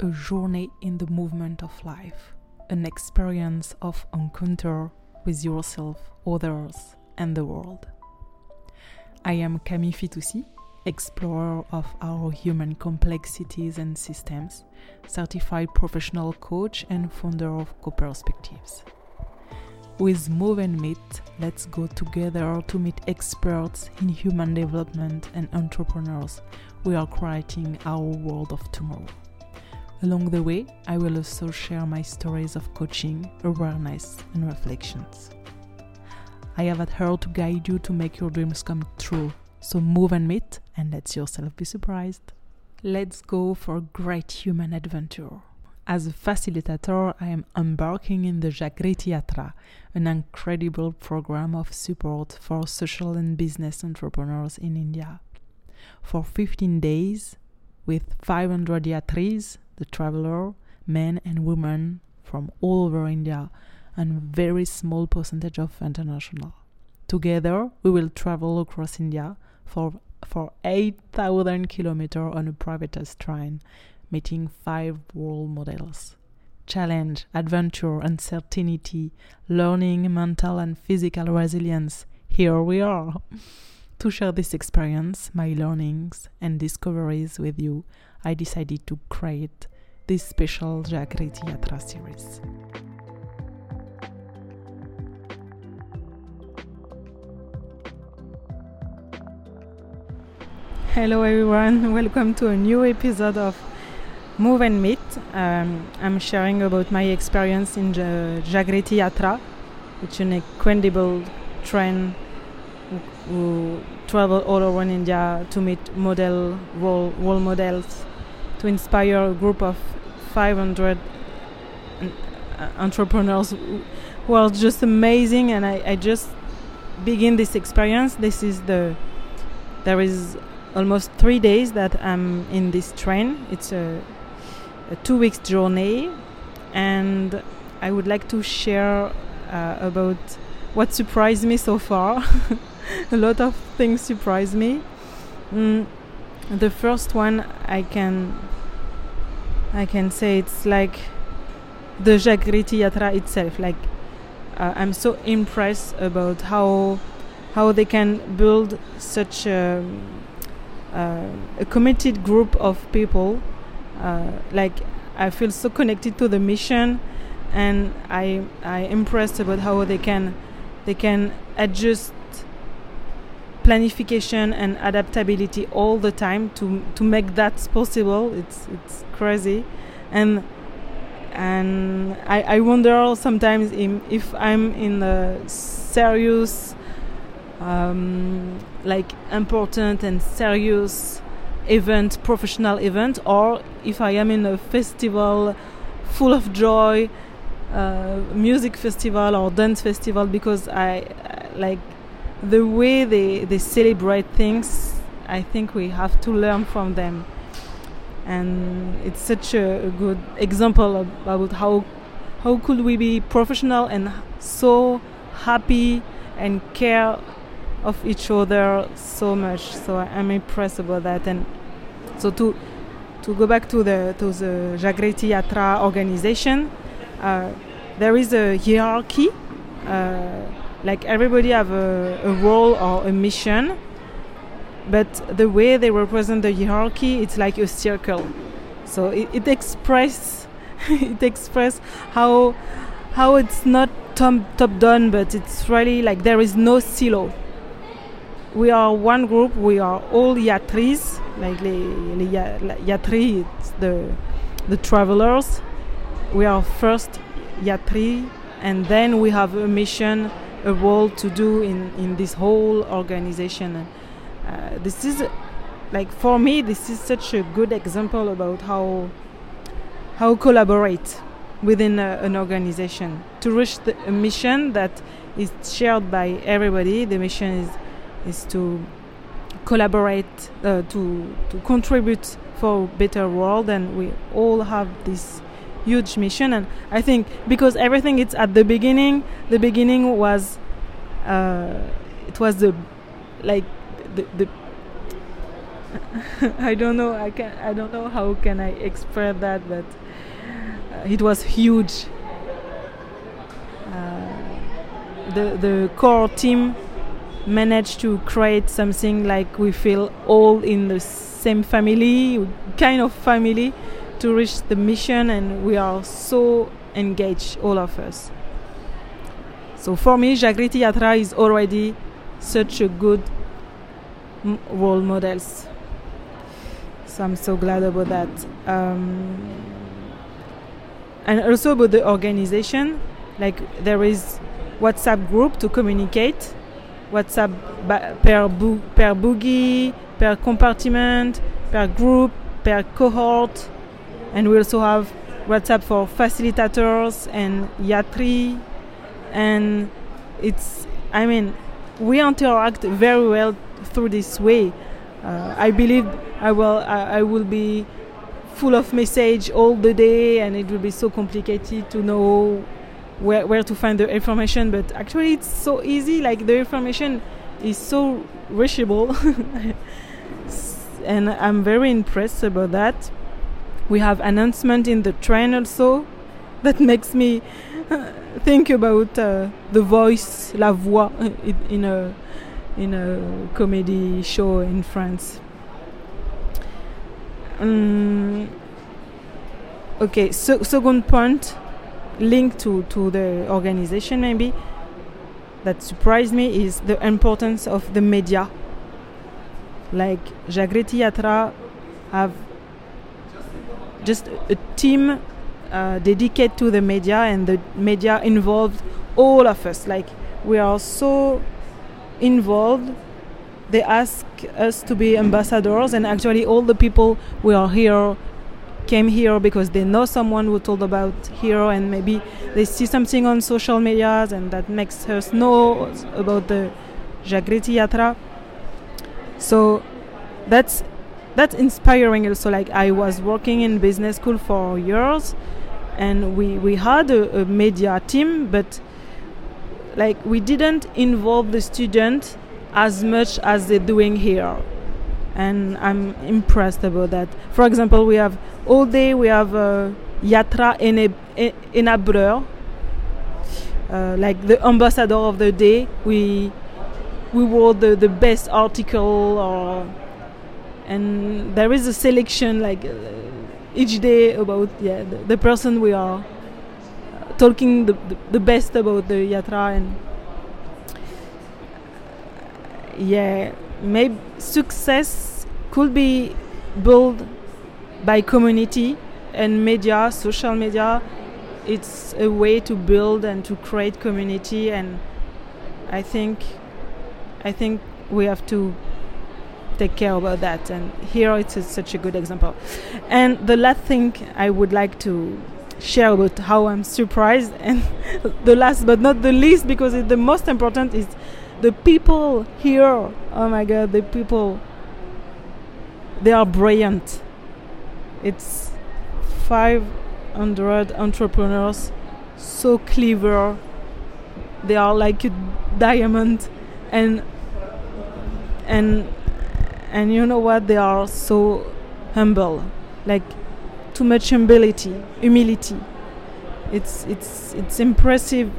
a journey in the movement of life, an experience of encounter with yourself, others, and the world. I am Camille Fitoussi, explorer of our human complexities and systems, certified professional coach, and founder of Co Perspectives. With Move and Meet, let's go together to meet experts in human development and entrepreneurs. We are creating our world of tomorrow. Along the way, I will also share my stories of coaching, awareness, and reflections. I have at heart to guide you to make your dreams come true. So move and meet and let yourself be surprised. Let's go for a great human adventure. As a facilitator, I am embarking in the Jagriti Yatra, an incredible program of support for social and business entrepreneurs in India. For 15 days, with 500 yatris, the traveler, men and women from all over India, and very small percentage of international. Together, we will travel across India for for 8,000 kilometers on a privatized train meeting five world models challenge, adventure, uncertainty, learning, mental and physical resilience. Here we are. to share this experience, my learnings, and discoveries with you, I decided to create this special Jagriti Yatra series. Hello everyone, welcome to a new episode of Move and Meet. Um, I'm sharing about my experience in the Jagriti Yatra, which is an incredible train who, travel all over India to meet model role, role models, to inspire a group of 500 uh, entrepreneurs who are just amazing. And I, I just begin this experience. This is the there is almost three days that I'm in this train. It's a a two weeks journey, and I would like to share uh, about what surprised me so far. a lot of things surprised me. Mm, the first one I can I can say it's like the Jagriti Yatra itself. Like uh, I'm so impressed about how how they can build such a, uh, a committed group of people uh, like I feel so connected to the mission, and I I impressed about how they can they can adjust planification and adaptability all the time to to make that possible. It's it's crazy, and and I, I wonder sometimes if I'm in a serious, um, like important and serious event, professional event, or if I am in a festival full of joy, uh, music festival or dance festival, because I like the way they, they celebrate things. I think we have to learn from them, and it's such a, a good example about how how could we be professional and so happy and care of each other so much. So I'm impressed about that. And so to to go back to the to the Jagriti Yatra organization, uh, there is a hierarchy. Uh, like everybody have a, a, role or a mission, but the way they represent the hierarchy, it's like a circle. So it, it express it express how how it's not top top down, but it's really like there is no silo we are one group. We are all yatris, like les, les yatri, it's the the travelers. We are first yatri, and then we have a mission, a role to do in in this whole organization. Uh, this is like for me, this is such a good example about how how collaborate within a, an organization to reach the, a mission that is shared by everybody. The mission is is to collaborate uh, to to contribute for a better world and we all have this huge mission and i think because everything it's at the beginning the beginning was uh, it was the like the, the I don't know. I can. I don't know how can I express that, but uh, it was huge. Uh, the the core team managed to create something like we feel all in the same family, kind of family, to reach the mission, and we are so engaged, all of us. So for me, Jagriti Yatra is already such a good m- role models. So I'm so glad about that. Um, and also about the organization, like there is WhatsApp group to communicate, WhatsApp ba- per, bu- per bogie, per compartment, per group, per cohort, and we also have WhatsApp for facilitators and Yatri, and it's I mean we interact very well through this way. Uh, I believe I will I, I will be full of message all the day, and it will be so complicated to know where where to find the information. But actually, it's so easy. Like the information is so reachable, and I'm very impressed about that. We have announcement in the train also that makes me think about uh, the voice, la voix, in a in a comedy show in France. Um, okay, so second point, linked to to the organization maybe that surprised me is the importance of the media. Like Jagriti Yatra have just a team uh, dedicated to the media, and the media involved all of us. Like we are so involved. They ask us to be ambassadors, and actually, all the people we are here came here because they know someone who told about Hero and maybe they see something on social medias, and that makes us know about the Jagriti Yatra. So that's that's inspiring also like i was working in business school for years and we we had a, a, media team but like we didn't involve the student as much as they're doing here. And i'm impressed about that. For example we have all day we have uh, yatra enableur uh, like the ambassador of the day we we wrote the, the best article or and there is a selection like uh, each day about yeah the, the person we are uh, talking the, the, the best about the yatra and yeah maybe success could be built by community and media social media. It's a way to build and to create community and i think i think we have to take care about that. And here it's such a good example. And the last thing I would like to share about how I'm surprised, and the last but not the least, because the most important is the people here. Oh my God, the people. They are brilliant. It's 500 entrepreneurs, so clever. They are like a diamond, and and and you know what? They are so humble. Like too much humility humility. It's it's it's impressive.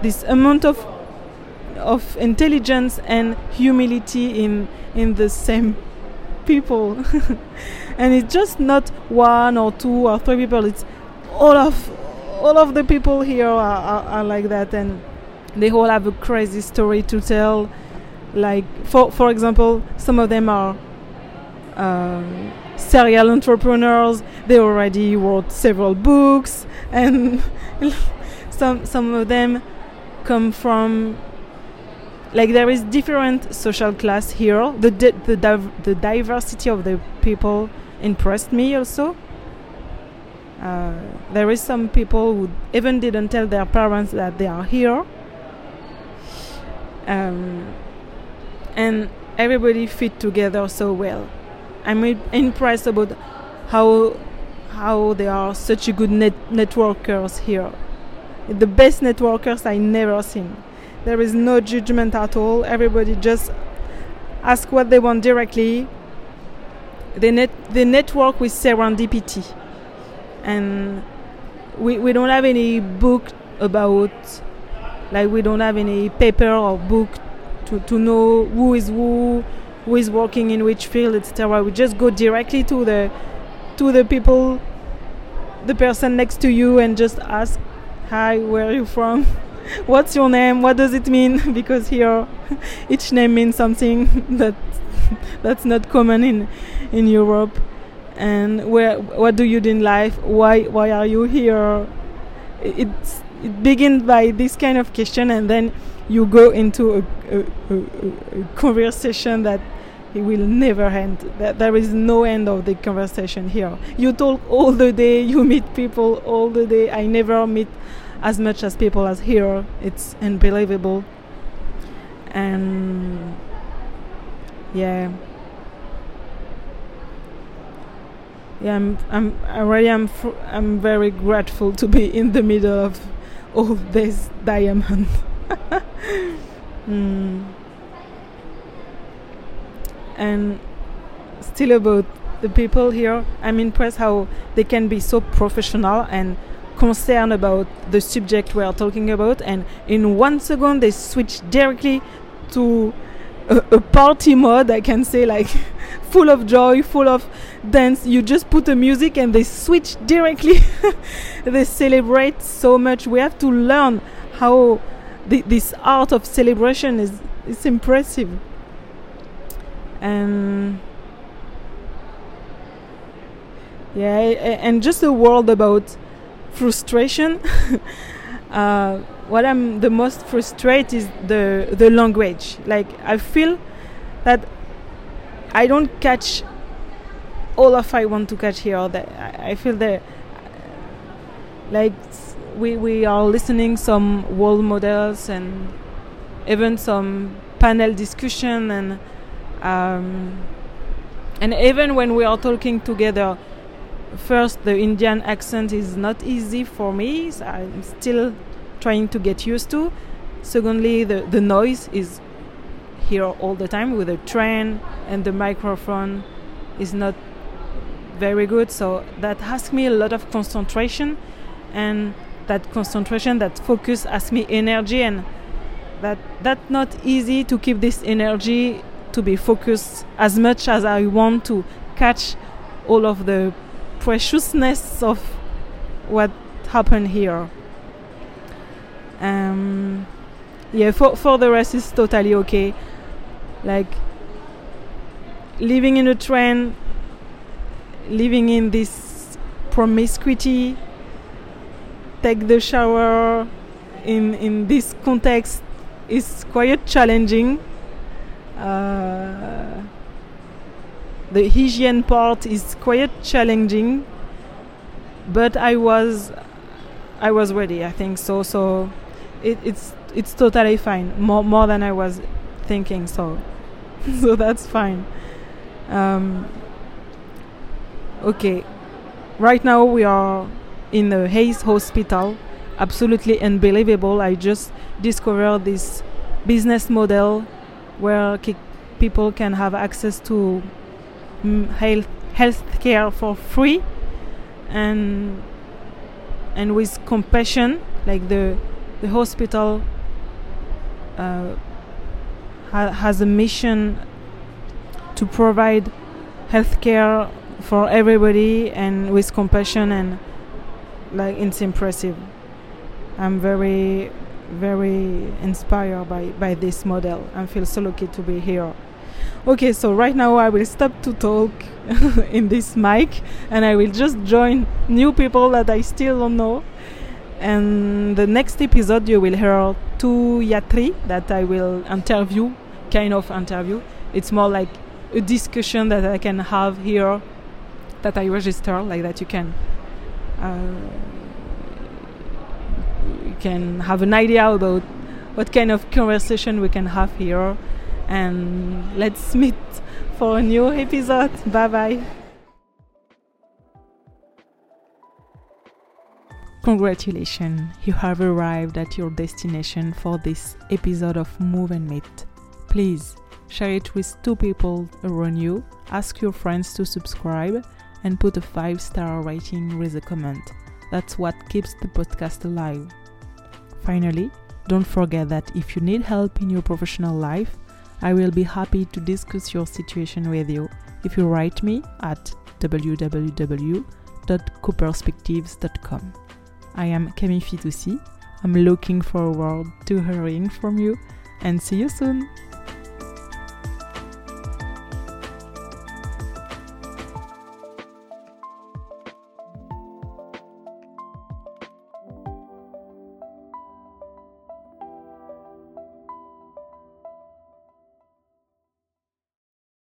This amount of of intelligence and humility in in the same people. And it's just not one or two or three people. It's all of all of the people here are, are, are like that. And they all have a crazy story to tell like for for example some of them are um, serial entrepreneurs. They already wrote several books and some some of them come from like there is different social class here. The di- the, div- the diversity of the people impressed me also. Uh, there is some people who even didn't tell their parents that they are here. Um, and everybody fit together so well. I'm impressed about how how they are such a good net networkers here. The best networkers I never seen. There is no judgment at all. Everybody just ask what they want directly. They net they network with serendipity, and we we don't have any book about like we don't have any paper or book to to know who is who who is working in which field etc we just go directly to the to the people the person next to you and just ask hi where are you from? What's your name? What does it mean? Because here each name means something that that's not common in in Europe. And where what do you do in life? Why why are you here? It's it begins by this kind of question and then you go into a, a, a, a conversation that it will never end. There is no end of the conversation here. You talk all the day, you meet people all the day. I never meet as much as people as here. It's unbelievable. And yeah. Yeah, I'm, I'm, I really am, fr- I'm very grateful to be in the middle of all this diamond. mm and still about the people here i'm impressed how they can be so professional and concerned about the subject we are talking about. And in one second they switch directly to a, a party mode i can say like full of joy full of dance. You just put the music and they switch directly. They celebrate so much. We have to learn how the, this art of celebration is is impressive. And yeah and just a word about frustration. Uh, what i'm the most frustrated is the the language. Like i feel that i don't catch all of i want to catch here that i feel that like we we are listening some role models and even some panel discussion and um, and even when we are talking together, first the Indian accent is not easy for me. So I'm still trying to get used to. Secondly, the, the noise is here all the time with the train and the microphone is not very good. So that asks me a lot of concentration and that concentration, that focus asks me energy and that that's not easy to keep this energy to be focused as much as I want to catch all of the preciousness of what happened here. Um, yeah, for for the rest is totally okay. Like living in a train, living in this promiscuity, take the shower in in this context is quite challenging uh, the hygiene part is quite challenging, but I was I was ready. I think so. So it, it's it's totally fine. More more than I was thinking. So so that's fine. Um, okay, right now we are in the Hayes Hospital. Absolutely unbelievable. I just discovered this business model where people can have access to mm, health health care for free and and with compassion like the the hospital uh, ha has a mission to provide health care for everybody and with compassion and like it's impressive i'm very very inspired by, by this model and feel so lucky to be here. Okay, so right now I will stop to talk in this mic and I will just join new people that I still don't know. And the next episode you will hear two Yatri that I will interview, kind of interview. It's more like a discussion that I can have here that I register, like that you can. Uh, can have an idea about what kind of conversation we can have here. And let's meet for a new episode. Bye bye. Congratulations, you have arrived at your destination for this episode of Move and Meet. Please share it with two people around you, ask your friends to subscribe, and put a 5 star rating with a comment. That's what keeps the podcast alive. Finally, don't forget that if you need help in your professional life, I will be happy to discuss your situation with you if you write me at www.coperspectives.com. I am Camille Fitoussi. I'm looking forward to hearing from you and see you soon.